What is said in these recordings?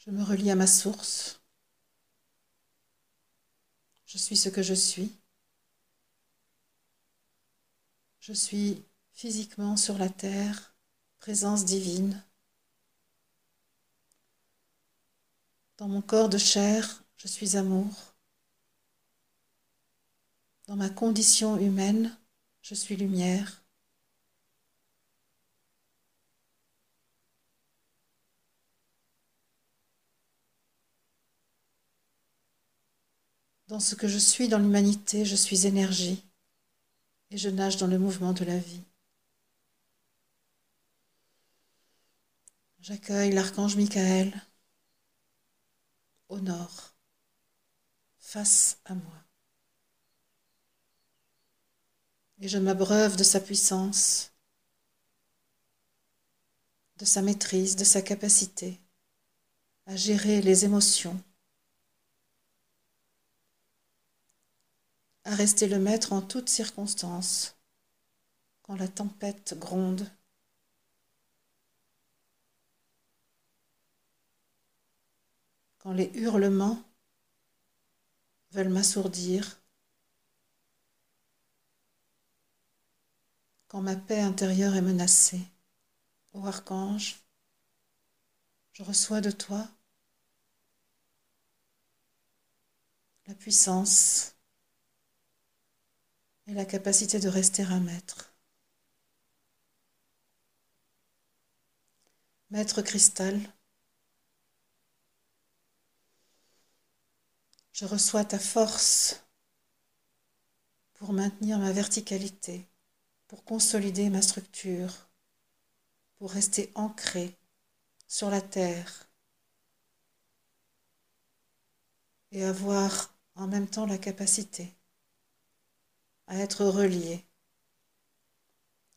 Je me relie à ma source. Je suis ce que je suis. Je suis physiquement sur la terre, présence divine. Dans mon corps de chair, je suis amour. Dans ma condition humaine, je suis lumière. Dans ce que je suis dans l'humanité, je suis énergie et je nage dans le mouvement de la vie. J'accueille l'archange Michael au nord, face à moi. Et je m'abreuve de sa puissance, de sa maîtrise, de sa capacité à gérer les émotions, à rester le maître en toutes circonstances, quand la tempête gronde. Quand les hurlements veulent m'assourdir, quand ma paix intérieure est menacée. Ô archange, je reçois de toi la puissance et la capacité de rester un maître. Maître cristal, je reçois ta force pour maintenir ma verticalité, pour consolider ma structure, pour rester ancré sur la terre et avoir en même temps la capacité à être relié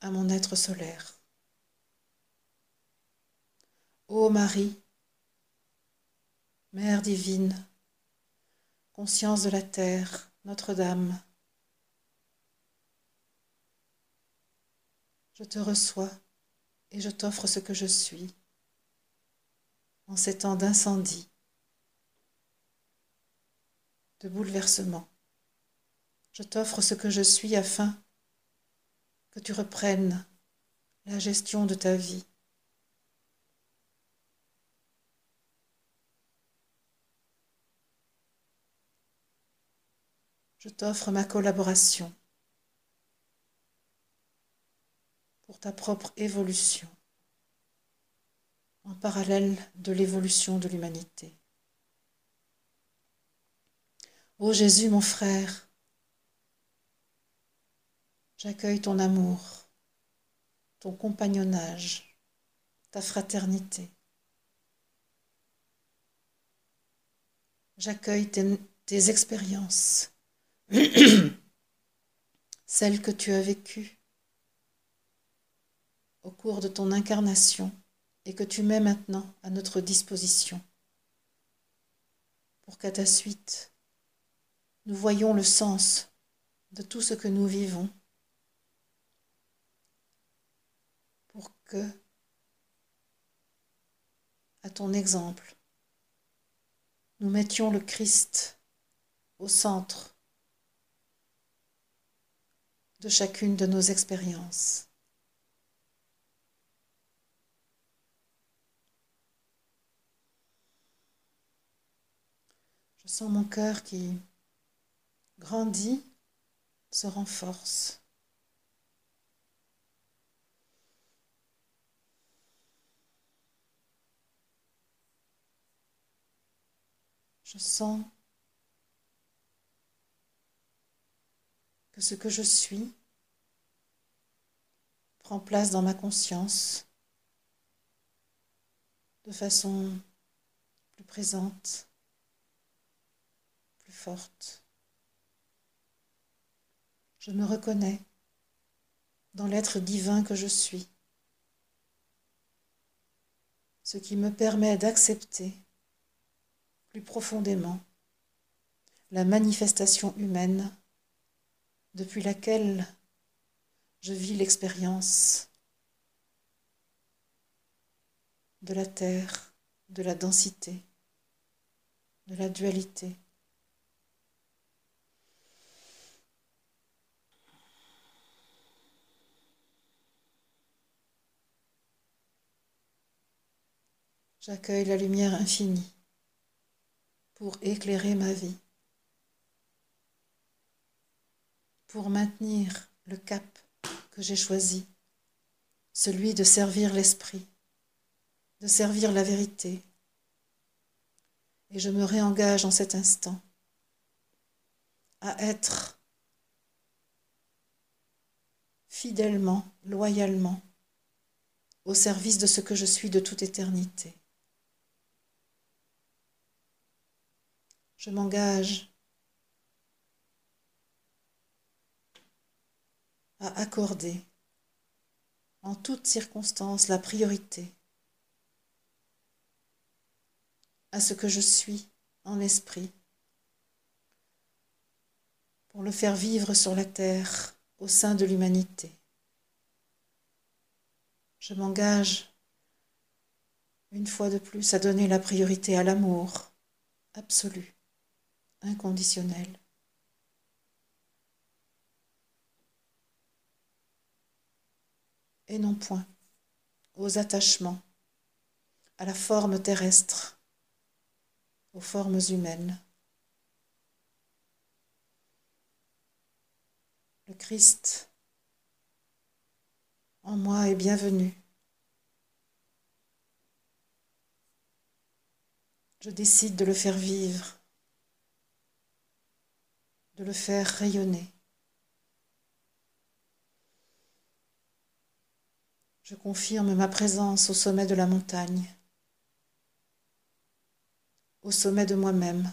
à mon être solaire. Ô Marie, Mère divine, conscience de la terre, Notre-Dame, je te reçois et je t'offre ce que je suis en ces temps d'incendie, de bouleversement je t'offre ce que je suis afin que tu reprennes la gestion de ta vie. Je t'offre ma collaboration pour ta propre évolution en parallèle de l'évolution de l'humanité. Ô Jésus mon frère, J'accueille ton amour, ton compagnonnage, ta fraternité. J'accueille tes, expériences, celles que tu as vécues au cours de ton incarnation et que tu mets maintenant à notre disposition pour qu'à ta suite, nous voyons le sens de tout ce que nous vivons à ton exemple, nous mettions le Christ au centre de chacune de nos expériences. Je sens mon cœur qui grandit, se renforce. Je sens que ce que je suis prend place dans ma conscience de façon plus présente, plus forte. Je me reconnais dans l'être divin que je suis, ce qui me permet d'accepter plus profondément la manifestation humaine depuis laquelle je vis l'expérience de la terre, de la densité, de la dualité. J'accueille la lumière infinie pour éclairer ma vie, pour maintenir le cap que j'ai choisi, celui de servir l'esprit, de servir la vérité. Et je me réengage en cet instant à être fidèlement, loyalement, au service de ce que je suis de toute éternité. Je m'engage à accorder en toutes circonstances la priorité à ce que je suis en esprit pour le faire vivre sur la terre au sein de l'humanité. Je m'engage une fois de plus à donner la priorité à l'amour absolu, inconditionnel. Et non point aux attachements, à la forme terrestre, aux formes humaines. Le Christ en moi est bienvenu. Je décide de le faire vivre, de le faire rayonner. Je confirme ma présence au sommet de la montagne, au sommet de moi-même,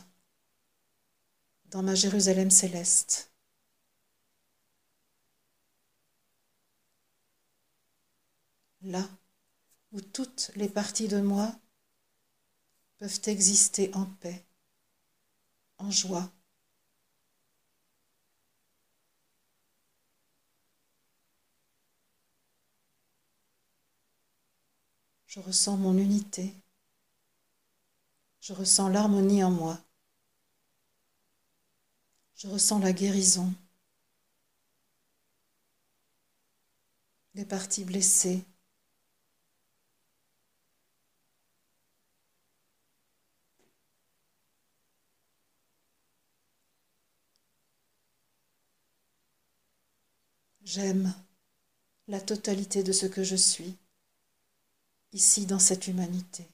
dans ma Jérusalem céleste. Là où toutes les parties de moi peuvent exister en paix, en joie. Je ressens mon unité. Je ressens l'harmonie en moi. Je ressens la guérison. Les parties blessées. J'aime la totalité de ce que je suis, ici dans cette humanité.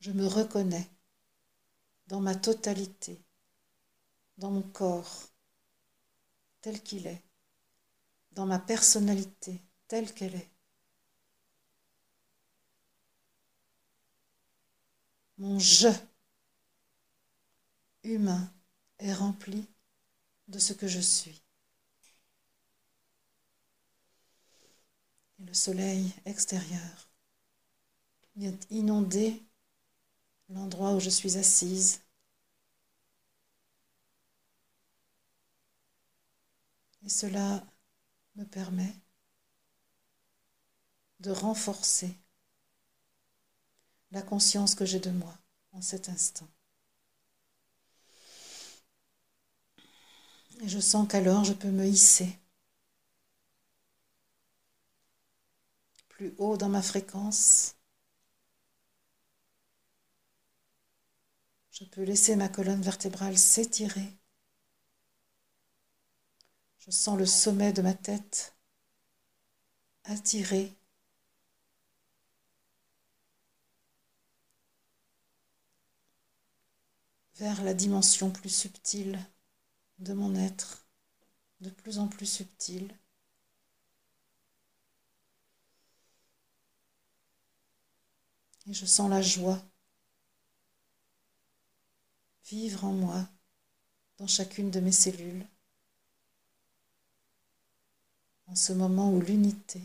Je me reconnais dans ma totalité, dans mon corps tel qu'il est, dans ma personnalité telle qu'elle est. Mon je humain est rempli de ce que je suis. Le soleil extérieur vient inonder l'endroit où je suis assise. Et cela me permet de renforcer la conscience que j'ai de moi en cet instant. Et je sens qu'alors je peux me hisser haut dans ma fréquence. Je peux laisser ma colonne vertébrale s'étirer. Je sens le sommet de ma tête attiré vers la dimension plus subtile de mon être de plus en plus subtil. Et je sens la joie vivre en moi dans chacune de mes cellules. En ce moment où l'unité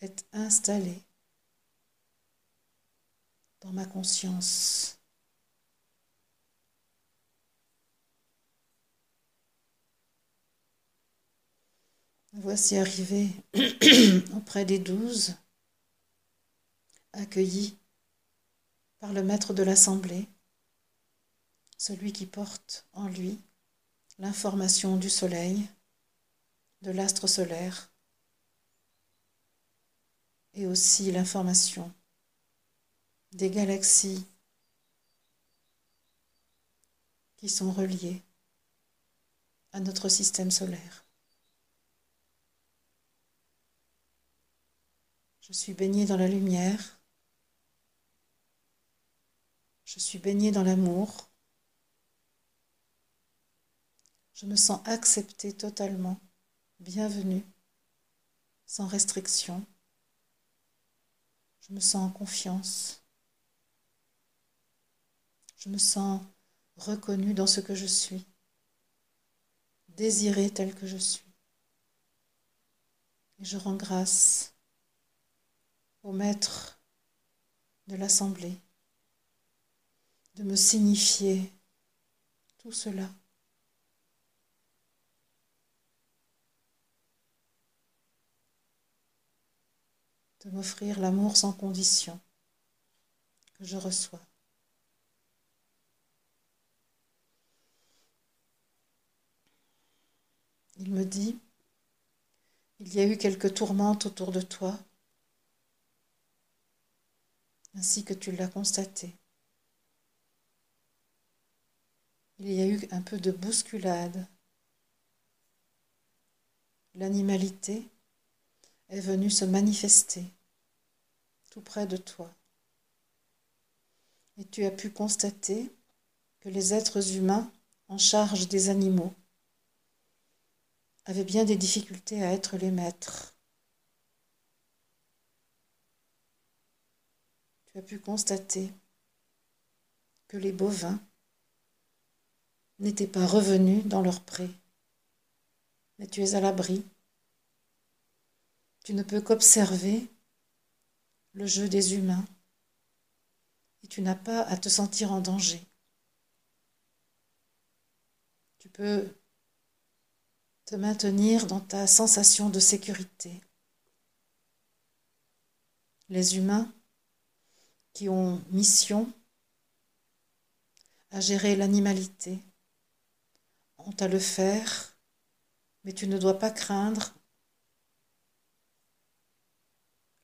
est installée dans ma conscience. Voici arrivé auprès des douze accueilli par le maître de l'assemblée, celui qui porte en lui l'information du soleil, de l'astre solaire, et aussi l'information des galaxies qui sont reliées à notre système solaire. Je suis baignée dans la lumière. Je suis baignée dans l'amour. Je me sens acceptée totalement, bienvenue, sans restriction. Je me sens en confiance. Je me sens reconnue dans ce que je suis, désirée telle que je suis. Et je rends grâce au maître de l'assemblée de me signifier tout cela. de m'offrir l'amour sans condition que je reçois. Il me dit, il y a eu quelques tourmentes autour de toi, ainsi que tu l'as constaté. Il y a eu un peu de bousculade. L'animalité est venue se manifester tout près de toi. Et tu as pu constater que les êtres humains en charge des animaux avaient bien des difficultés à être les maîtres. Tu as pu constater que les bovins n'étaient pas revenus dans leur pré, mais tu es à l'abri. Tu ne peux qu'observer le jeu des humains et tu n'as pas à te sentir en danger. Tu peux te maintenir dans ta sensation de sécurité. Les humains qui ont mission à gérer l'animalité à le faire, mais tu ne dois pas craindre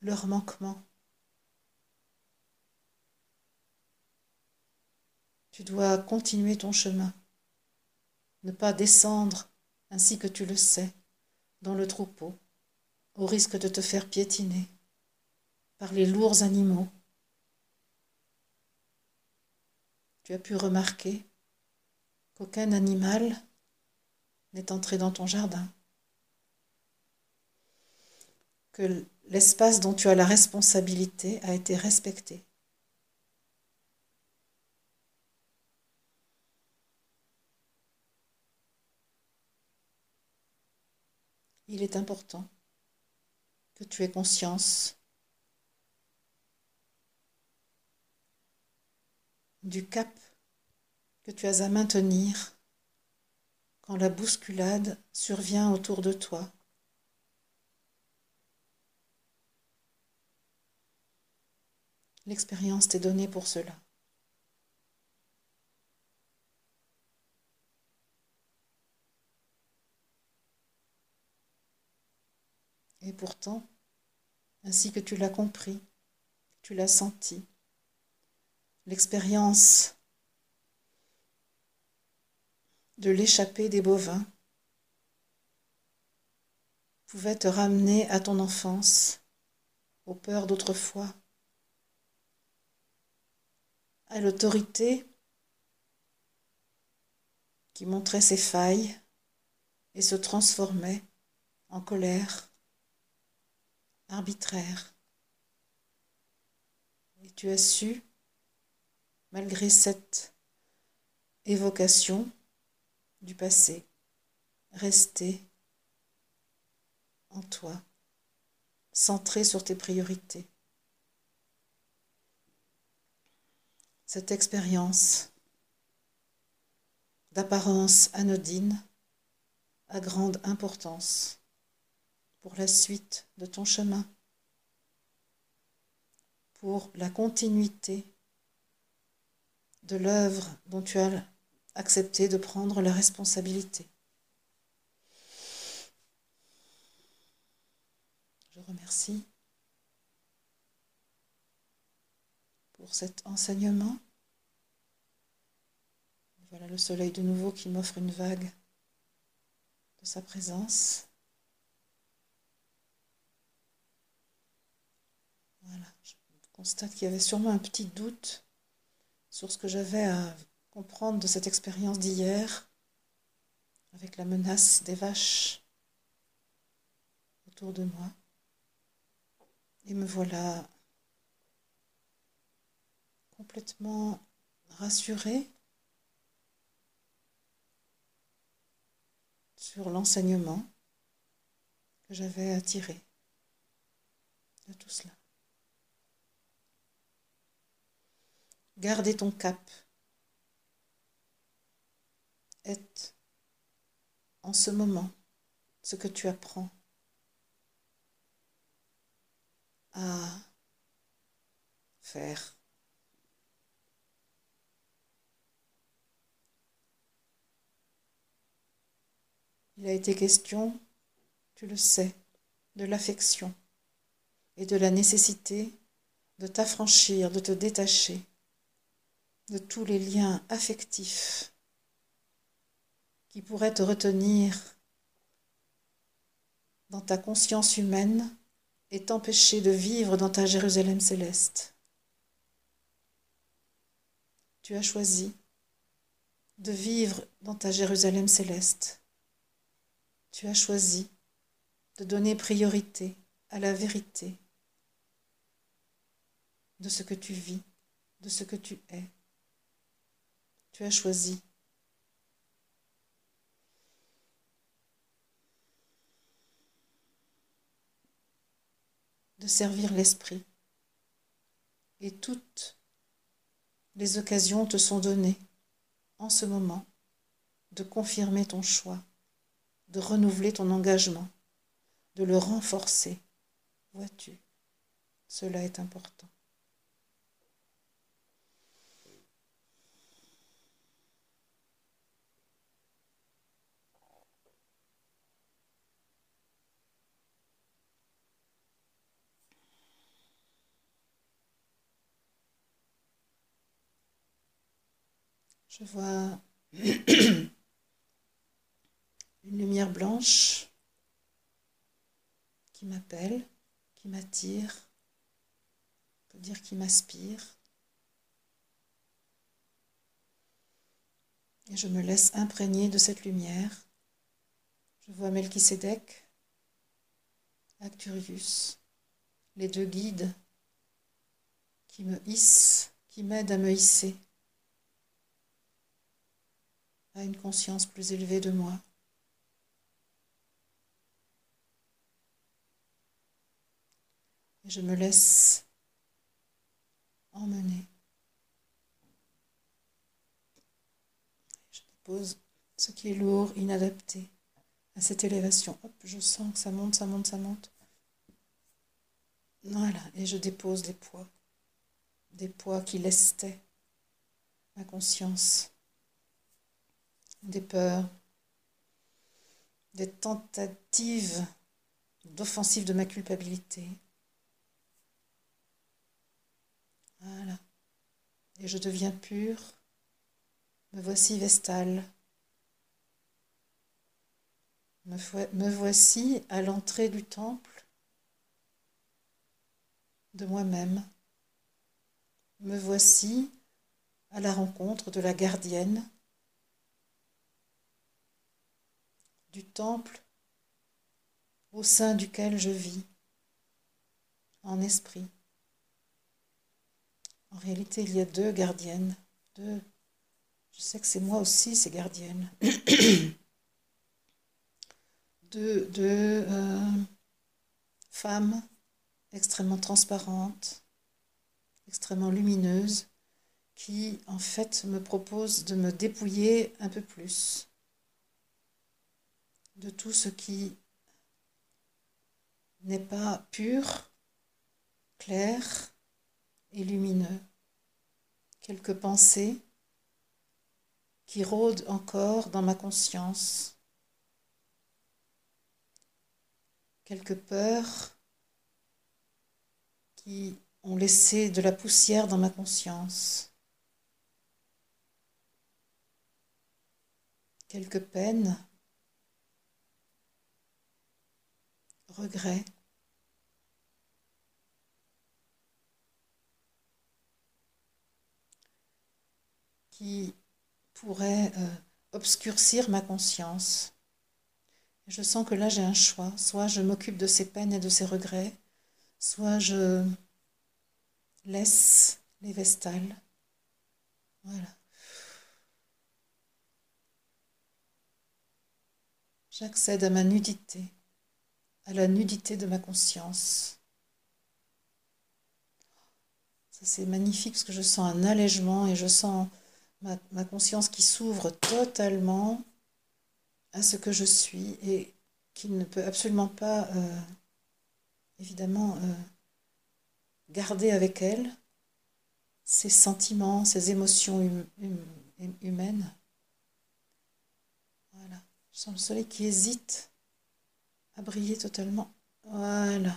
leur manquement. Tu dois continuer ton chemin, ne pas descendre ainsi que tu le sais, dans le troupeau, au risque de te faire piétiner par les lourds animaux. Tu as pu remarquer qu'aucun animal n'est entré dans ton jardin, que l'espace dont tu as la responsabilité a été respecté. il est important que tu aies conscience du cap que tu as à maintenir quand la bousculade survient autour de toi. L'expérience t'est donnée pour cela. Et pourtant, ainsi que tu l'as compris, tu l'as senti, l'expérience de l'échappée des bovins pouvait te ramener à ton enfance, aux peurs d'autrefois, à l'autorité qui montrait ses failles et se transformait en colère, arbitraire. Et tu as su, malgré cette évocation du passé, rester en toi, centré sur tes priorités. Cette expérience d'apparence anodine a grande importance pour la suite de ton chemin, pour la continuité de l'œuvre dont tu as accepté de prendre la responsabilité. Je remercie pour cet enseignement. Voilà le soleil de nouveau qui m'offre une vague de sa présence. Voilà, je constate qu'il y avait sûrement un petit doute sur ce que j'avais à comprendre de cette expérience d'hier, avec la menace des vaches autour de moi. Et me voilà complètement rassurée sur l'enseignement que j'avais tirer de tout cela. Gardez ton cap en ce moment ce que tu apprends à faire. Il a été question, tu le sais, de l'affection et de la nécessité de t'affranchir, de te détacher de tous les liens affectifs qui pourrait te retenir dans ta conscience humaine et t'empêcher de vivre dans ta Jérusalem céleste. Tu as choisi de vivre dans ta Jérusalem céleste. Tu as choisi de donner priorité à la vérité de ce que tu vis, de ce que tu es. Tu as choisi de servir l'Esprit. Et toutes les occasions te sont données en ce moment de confirmer ton choix, de renouveler ton engagement, de le renforcer. Vois-tu, cela est important. Je vois une lumière blanche qui m'appelle, qui m'attire, peut dire qui m'aspire. Et je me laisse imprégner de cette lumière. Je vois Melchisedec, Acturius, les deux guides qui me hissent, qui m'aident à me hisser à une conscience plus élevée de moi. Et je me laisse emmener. Je dépose ce qui est lourd, inadapté à cette élévation. Hop, je sens que ça monte, ça monte, ça monte. Voilà, et je dépose des poids, des poids qui lestaient ma conscience des peurs, des tentatives d'offensive de ma culpabilité. Voilà. Et je deviens pure. Me voici vestale. Me, voici à l'entrée du temple de moi-même. Me voici à la rencontre de la gardienne du temple au sein duquel je vis en esprit. En réalité, il y a deux gardiennes, deux. Je sais que c'est moi aussi ces gardiennes. deux, euh, femmes extrêmement transparentes, extrêmement lumineuses, qui en fait me proposent de me dépouiller un peu plus de tout ce qui n'est pas pur, clair, et lumineux. Quelques pensées qui rôdent encore dans ma conscience. Quelques peurs qui ont laissé de la poussière dans ma conscience. Quelques peines, regrets. qui pourraient euh, obscurcir ma conscience. Je sens que là j'ai un choix. Soit je m'occupe de ces peines et de ces regrets, soit je laisse les vestales. Voilà. J'accède à ma nudité, à la nudité de ma conscience. Ça c'est magnifique parce que je sens un allègement et je sens ma, conscience qui s'ouvre totalement à ce que je suis et qui ne peut absolument pas, euh, évidemment, euh, garder avec elle ses sentiments, ses émotions hum, hum, humaines. Voilà. Je sens le soleil qui hésite à briller totalement. Voilà.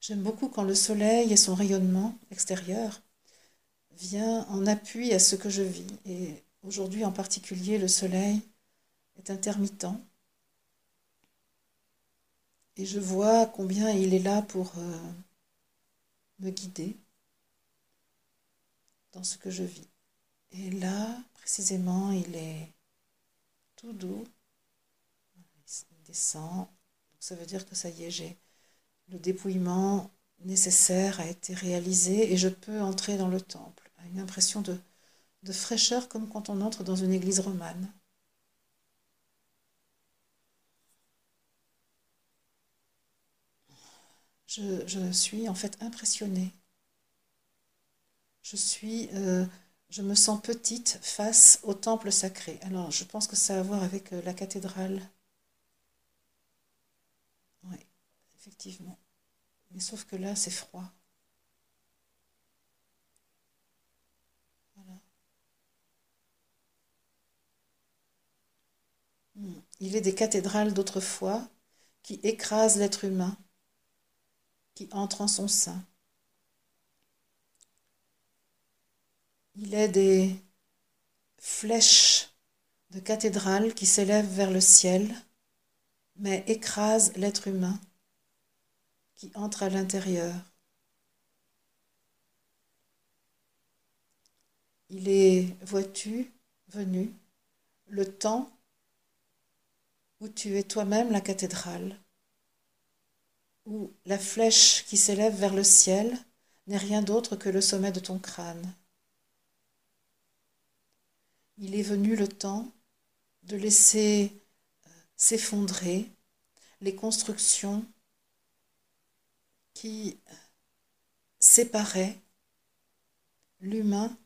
J'aime beaucoup quand le soleil et son rayonnement extérieur vient en appui à ce que je vis. Et aujourd'hui en particulier, le soleil est intermittent. Et je vois combien il est là pour euh, me guider dans ce que je vis. Et là, précisément, il est tout doux. Il descend. Ça veut dire que ça y est, j'ai le dépouillement nécessaire a été réalisé et je peux entrer dans le temple. Une impression de, de fraîcheur comme quand on entre dans une église romane. Je, je, suis en fait impressionnée. Je suis, euh, je me sens petite face au temple sacré. Alors, je pense que ça a à voir avec euh, la cathédrale. Oui, effectivement. Mais sauf que là, c'est froid. Hmm. Il est des cathédrales d'autrefois qui écrasent l'être humain, qui entre en son sein. Il est des flèches de cathédrales qui s'élèvent vers le ciel, mais écrasent l'être humain qui entre à l'intérieur. Il est, vois-tu, venu le temps où tu es toi-même la cathédrale, où la flèche qui s'élève vers le ciel n'est rien d'autre que le sommet de ton crâne. Il est venu le temps de laisser euh, s'effondrer les constructions qui séparaient l'humain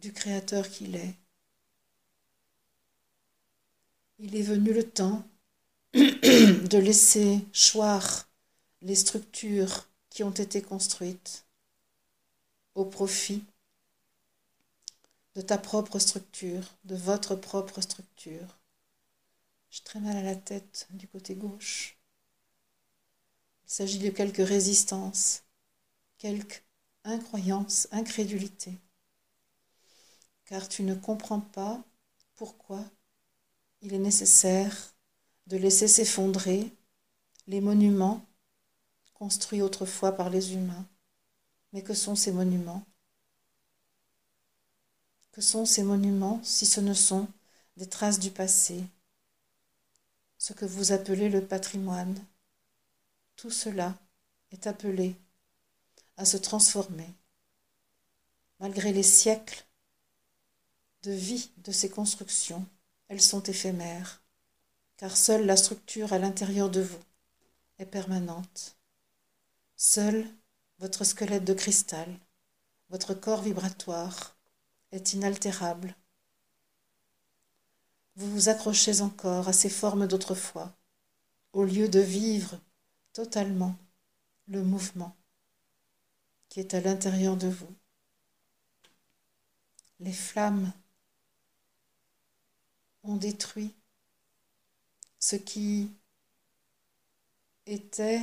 du Créateur qu'il est. Il est venu le temps de laisser choir les structures qui ont été construites au profit de ta propre structure, de votre propre structure. J'ai très mal à la tête du côté gauche. Il s'agit de quelques résistances, quelques incroyances, incrédulité. Car tu ne comprends pas pourquoi il est nécessaire de laisser s'effondrer les monuments construits autrefois par les humains. Mais que sont ces monuments? Que sont ces monuments si ce ne sont des traces du passé, ce que vous appelez le patrimoine Tout cela est appelé à se transformer. Malgré les siècles de vie de ces constructions, elles sont éphémères, car seule la structure à l'intérieur de vous est permanente. Seul votre squelette de cristal, votre corps vibratoire est inaltérable. Vous vous accrochez encore à ces formes d'autrefois, au lieu de vivre totalement le mouvement. qui est à l'intérieur de vous. Les flammes ont détruit ce qui était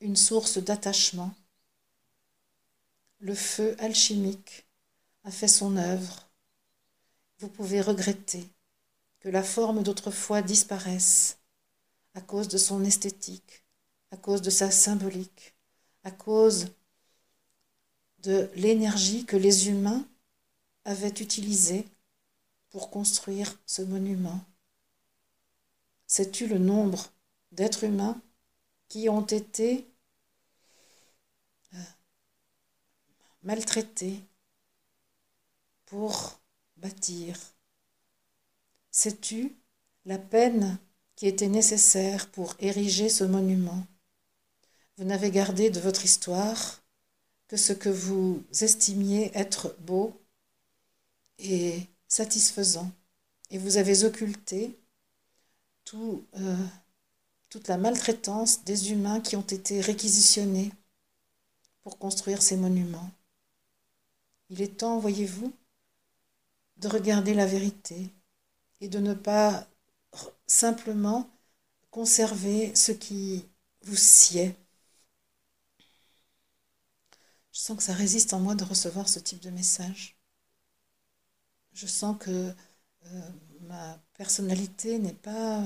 une source d'attachement. Le feu alchimique a fait son œuvre. Vous pouvez regretter que la forme d'autrefois disparaisse à cause de son esthétique, à cause de sa symbolique, à cause de l'énergie que les humains avaient utilisée pour construire ce monument. Sais-tu le nombre d'êtres humains qui ont été euh, maltraités pour bâtir? Sais-tu la peine qui était nécessaire pour ériger ce monument Vous n'avez gardé de votre histoire que ce que vous estimiez être beau et satisfaisant, et vous avez occulté euh, toute la maltraitance des humains qui ont été réquisitionnés pour construire ces monuments. Il est temps, voyez-vous, de regarder la vérité et de ne pas simplement conserver ce qui vous sied. Je sens que ça résiste en moi de recevoir ce type de message. Je sens que euh, ma personnalité n'est pas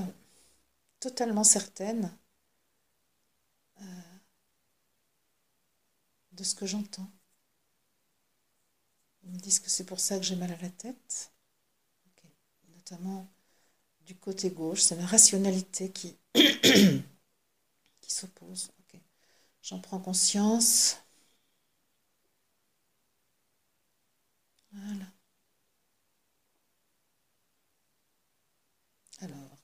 totalement certaine euh, de ce que j'entends. Ils me disent que c'est pour ça que j'ai mal à la tête notamment du côté gauche. C'est la rationalité qui, s'oppose. J'en prends conscience. Voilà. Alors,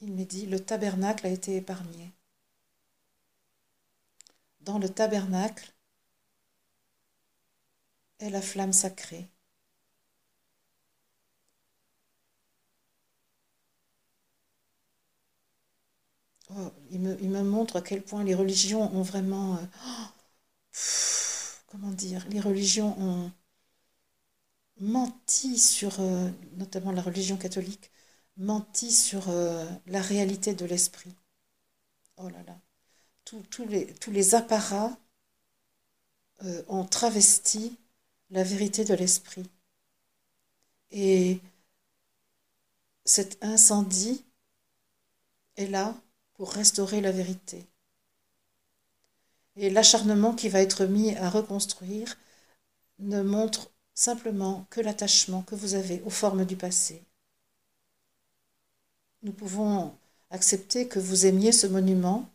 il me dit, le tabernacle a été épargné. Dans le tabernacle est la flamme sacrée. Oh, il, me, montre à quel point les religions ont vraiment... Euh, comment dire Les religions ont menti sur, euh, notamment la religion catholique, menti sur euh, la réalité de l'esprit. Oh là là. Tous, les, tous les apparats ont travesti la vérité de l'esprit. Et cet incendie est là pour restaurer la vérité. Et l'acharnement qui va être mis à reconstruire ne montre simplement que l'attachement que vous avez aux formes du passé. Nous pouvons accepter que vous aimiez ce monument,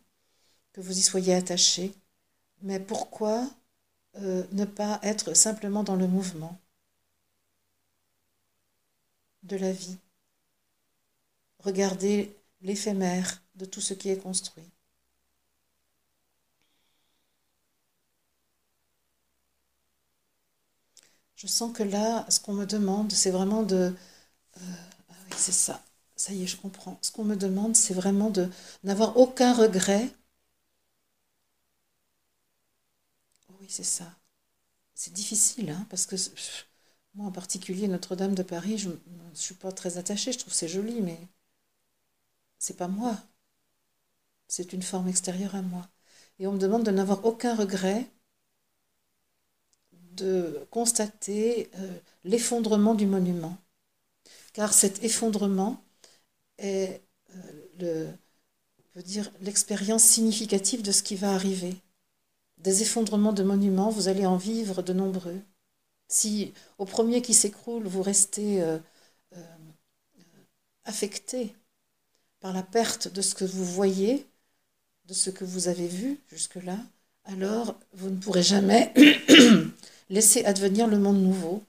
que vous y soyez attaché, mais pourquoi euh, ne pas être simplement dans le mouvement de la vie? Regardez l'éphémère de tout ce qui est construit. Je sens que là, ce qu'on me demande, c'est vraiment de... Euh, ah oui, c'est ça. Ça y est, je comprends. Ce qu'on me demande, c'est vraiment de n'avoir aucun regret. Oui, c'est ça. C'est difficile, hein, parce que moi en particulier, Notre-Dame de Paris, je ne suis pas très attachée. Je trouve c'est joli, mais c'est pas moi. C'est une forme extérieure à moi. Et on me demande de n'avoir aucun regret de constater euh, l'effondrement du monument. Car cet effondrement est euh, l'expérience significative de ce qui va arriver. Des effondrements de monuments, vous allez en vivre de nombreux. Si au premier qui s'écroule, vous restez euh, affecté par la perte de ce que vous voyez, de ce que vous avez vu jusque-là, alors vous ne pourrez jamais laisser advenir le monde nouveau.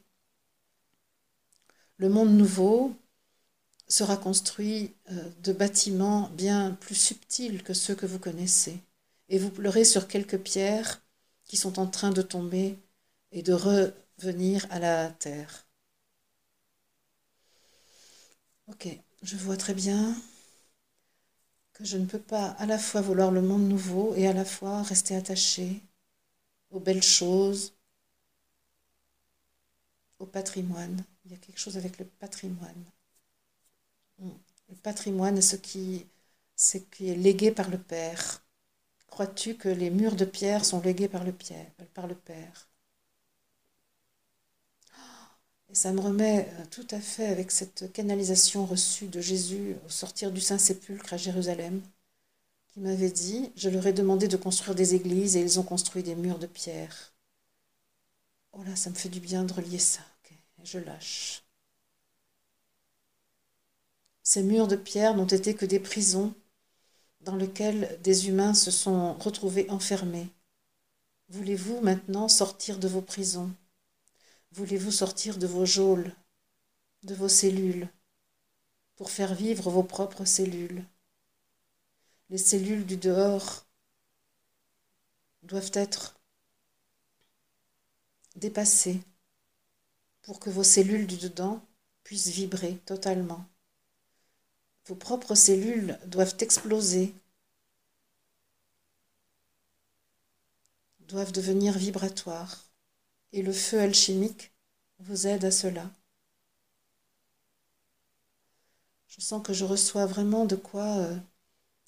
Le monde nouveau sera construit euh, de bâtiments bien plus subtils que ceux que vous connaissez. Et vous pleurez sur quelques pierres qui sont en train de tomber et de revenir à la terre. Ok, je vois très bien je ne peux pas à la fois vouloir le monde nouveau et à la fois rester attaché aux belles choses, au patrimoine. Il y a quelque chose avec le patrimoine. Le patrimoine est ce qui, ce qui est légué par le Père. Crois-tu que les murs de pierre sont légués par le Père? Et ça me remet euh, tout à fait avec cette canalisation reçue de Jésus au sortir du Saint-Sépulcre à Jérusalem, qui m'avait dit, je leur ai demandé de construire des églises et ils ont construit des murs de pierre. Oh là, ça me fait du bien de relier ça. je lâche. Ces murs de pierre n'ont été que des prisons dans lesquelles des humains se sont retrouvés enfermés. Voulez-vous maintenant sortir de vos prisons? Voulez-vous sortir de vos geôles, de vos cellules, pour faire vivre vos propres cellules? Les cellules du dehors doivent être dépassées pour que vos cellules du dedans puissent vibrer totalement. Vos propres cellules doivent exploser, doivent devenir vibratoires, et le feu alchimique vous aide à cela. Je sens que je reçois vraiment de quoi euh,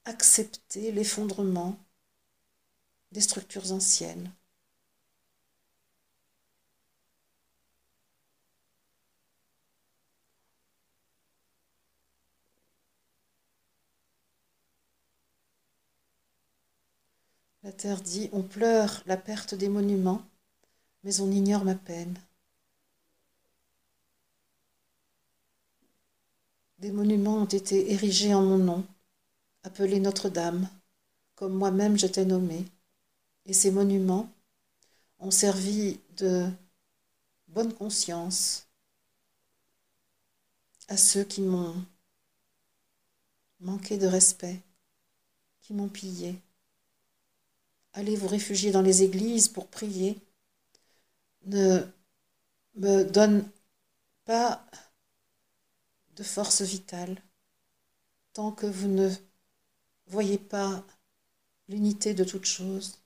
accepter l'effondrement des structures anciennes. La terre dit On pleure la perte des monuments, mais on ignore ma peine. Des monuments ont été érigés en mon nom, appelés Notre-Dame, comme moi-même j'étais nommé, et ces monuments ont servi de bonne conscience à ceux qui m'ont manqué de respect, qui m'ont pillé. Allez vous réfugier dans les églises pour prier ne me donne pas de force vitale tant que vous ne voyez pas l'unité de toute chose.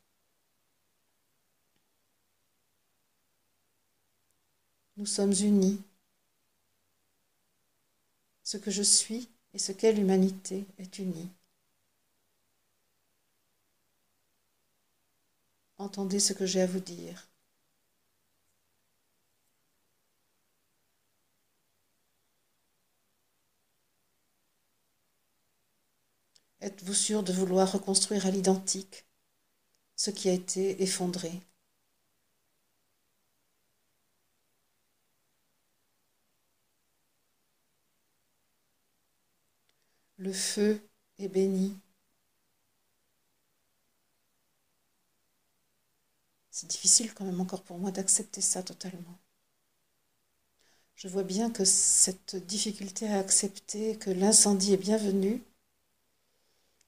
Nous sommes unis. Ce que je suis et ce qu'est l'humanité est uni. Entendez ce que j'ai à vous dire. Êtes-vous sûr de vouloir reconstruire à l'identique ce qui a été effondré? Le feu est béni C'est difficile quand même encore pour moi d'accepter ça totalement. Je vois bien que cette difficulté à accepter que l'incendie est bienvenu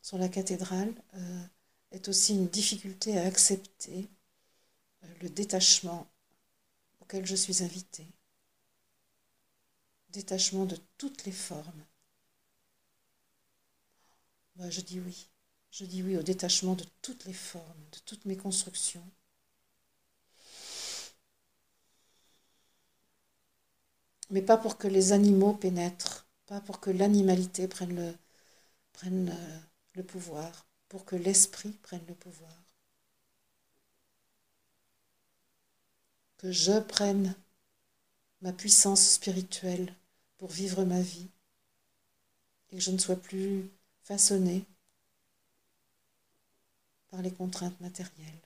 sur la cathédrale euh, est aussi une difficulté à accepter euh, le détachement auquel je suis invitée. Détachement de toutes les formes. Moi, je dis oui. Je dis oui au détachement de toutes les formes, de toutes mes constructions. mais pas pour que les animaux pénètrent, pas pour que l'animalité prenne le, euh, pouvoir, pour que l'esprit prenne le pouvoir. Que je prenne ma puissance spirituelle pour vivre ma vie et que je ne sois plus façonnée par les contraintes matérielles.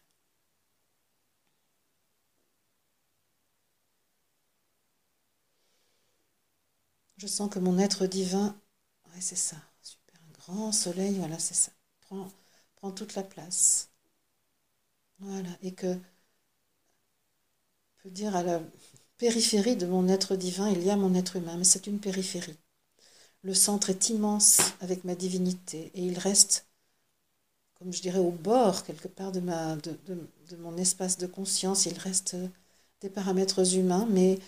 Je sens que mon être divin, c'est ça, grand soleil, voilà, c'est ça, prend, prend toute la place. Voilà, et que, peut dire à la périphérie de mon être divin, il y a mon être humain, mais c'est une périphérie. Le centre est immense avec ma divinité et il reste, comme je dirais, au bord quelque part de, ma, de, de mon espace de conscience. Il reste des paramètres humains, mais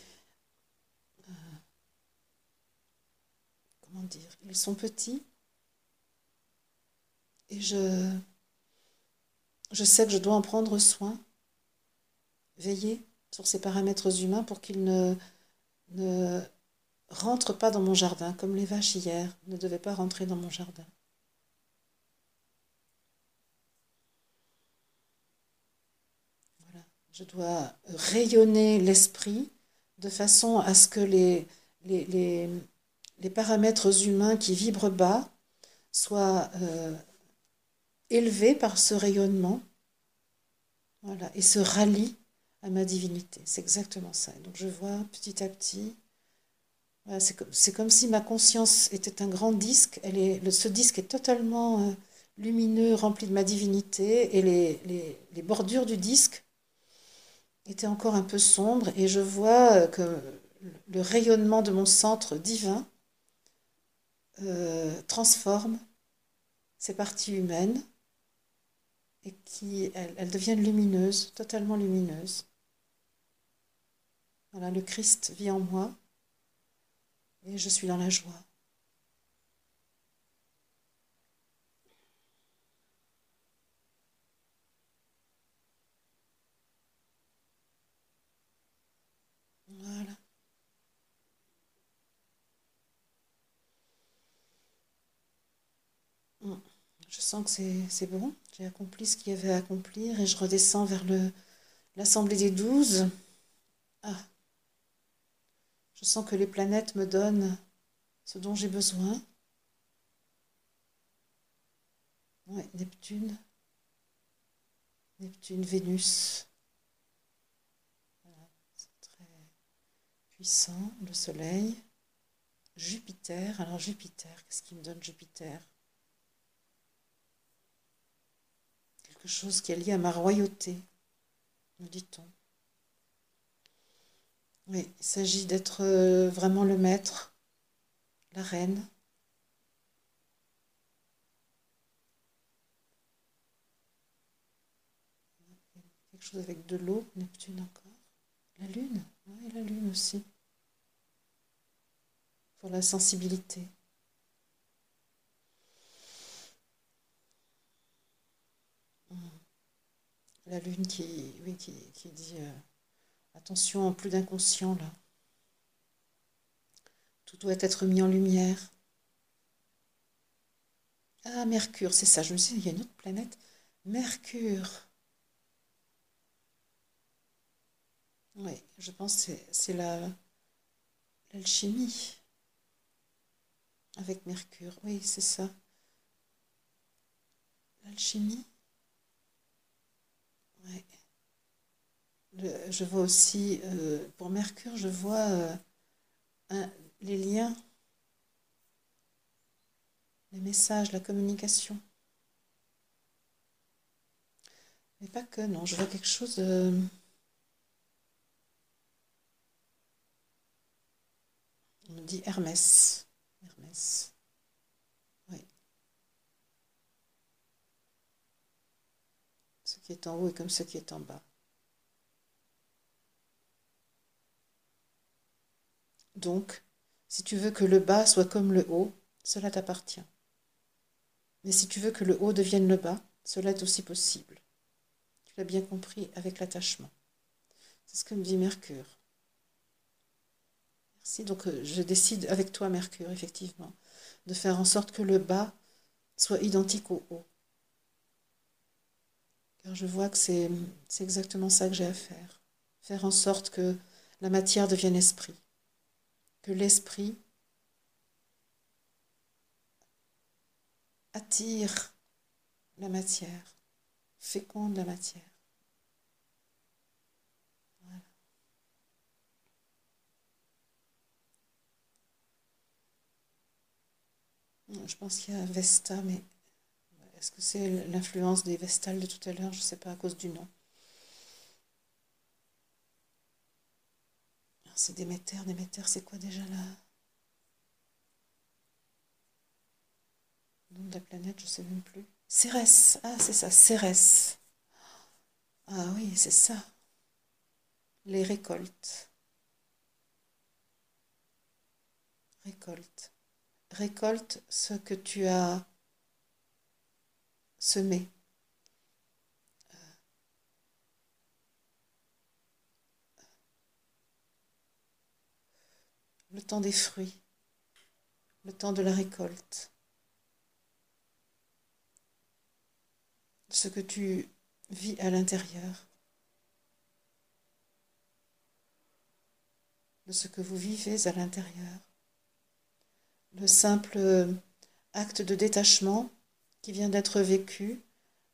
dire, ils sont petits, Et je, sais que je dois en prendre soin, veiller sur ces paramètres humains pour qu'ils ne, ne rentrent pas dans mon jardin, comme les vaches hier ne devaient pas rentrer dans mon jardin. Je dois rayonner l'esprit de façon à ce que les paramètres humains qui vibrent bas soient euh, élevés par ce rayonnement et se rallient à ma divinité. C'est exactement ça. Donc je vois petit à petit, c'est comme, si ma conscience était un grand disque. Ce disque est totalement euh, lumineux, rempli de ma divinité, et les, bordures du disque étaient encore un peu sombres, et je vois euh, que le rayonnement de mon centre divin euh, transforme ces parties humaines et qui elles, elles, deviennent lumineuses, totalement lumineuses. Voilà, le Christ vit en moi et je suis dans la joie. Voilà. Je sens que c'est bon. J'ai accompli ce qu'il y avait à accomplir et je redescends vers l'Assemblée des douze. Ah. Je sens que les planètes me donnent ce dont j'ai besoin. Neptune. Neptune, Vénus. Voilà, c'est très puissant. Le Soleil. Jupiter. Alors Jupiter, qu'est-ce qui me donne Jupiter? Quelque chose qui est lié à ma royauté, nous dit-on. Oui, il s'agit d'être euh, vraiment le maître, la reine. Quelque chose avec de l'eau, Neptune encore. La lune, oui, la lune aussi. Pour la sensibilité. La lune qui, dit... Euh, Attention, plus d'inconscient là. Tout doit être mis en lumière. Ah, Mercure, c'est ça. Je me suis dit, il y a une autre planète. Mercure. Oui, je pense que c'est la l'alchimie avec Mercure. Oui, c'est ça. L'alchimie. Je vois aussi, euh, pour Mercure, je vois euh, les liens, les messages, la communication. Mais pas que, non, je vois quelque chose... Euh, on me dit Hermès. Hermès. Oui. Ce qui est en haut est comme ce qui est en bas. Donc, si tu veux que le bas soit comme le haut, cela t'appartient. Mais si tu veux que le haut devienne le bas, cela est aussi possible. Tu l'as bien compris avec l'attachement. C'est ce que me dit Mercure. Merci. Donc, euh, je décide avec toi, Mercure, effectivement, de faire en sorte que le bas soit identique au haut. Je vois que c'est exactement ça que j'ai à faire. Faire en sorte que la matière devienne esprit que l'esprit attire la matière, féconde la matière. Je pense qu'il y a Vesta, mais est-ce que c'est l'influence des Vestales de tout à l'heure? Je ne sais pas à cause du nom. c'est Déméter. Déméter, c'est quoi déjà là? Nom de la planète, je ne sais même plus. Cérès. Ah, c'est ça, Cérès. Ah oui, c'est ça. Les récoltes. Récolte. Récolte ce que tu as semer. Le temps des fruits, le temps de la récolte, ce que tu vis à l'intérieur, de ce que vous vivez à l'intérieur. Le simple acte de détachement qui vient d'être vécu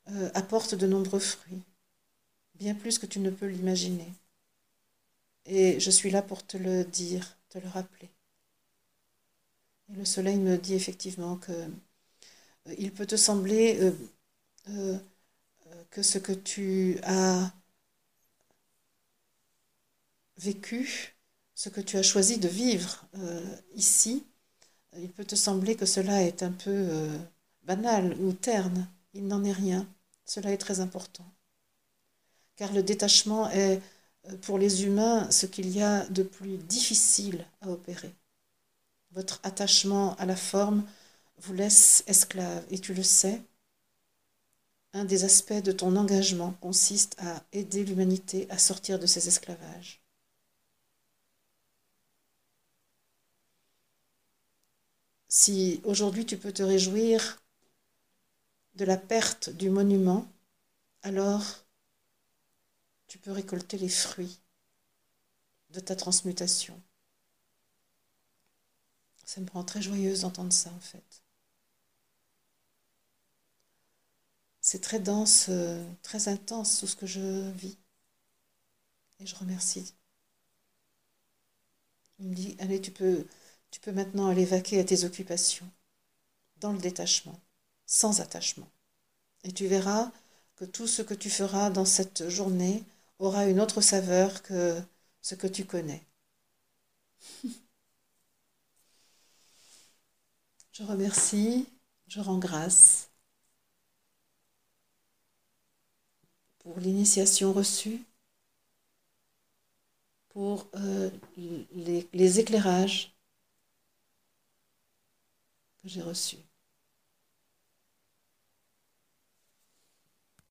euh, apporte de nombreux fruits, bien plus que tu ne peux l'imaginer. Et je suis là pour te le dire, te le rappeler. Et le soleil me dit effectivement que euh, il peut te sembler euh, que ce que tu as vécu, ce que tu as choisi de vivre ici, il peut te sembler que cela est un peu banal ou terne. Il n'en est rien. Cela est très important. Car le détachement est euh, pour les humains ce qu'il y a de plus difficile à opérer. Votre attachement à la forme vous laisse esclave et tu le sais. Un des aspects de ton engagement consiste à aider l'humanité à sortir de ses esclavages. Si aujourd'hui tu peux te réjouir de la perte du monument, alors tu peux récolter les fruits de ta transmutation. Ça me rend très joyeuse d'entendre ça en fait. C'est très dense, très intense tout ce que je vis. Et je remercie. Il me dit, allez, tu peux maintenant aller vaquer à tes occupations, dans le détachement, sans attachement. Et tu verras que tout ce que tu feras dans cette journée aura une autre saveur que ce que tu connais. je remercie, je rends grâce pour l'initiation reçue, pour euh, les, éclairages que j'ai reçu.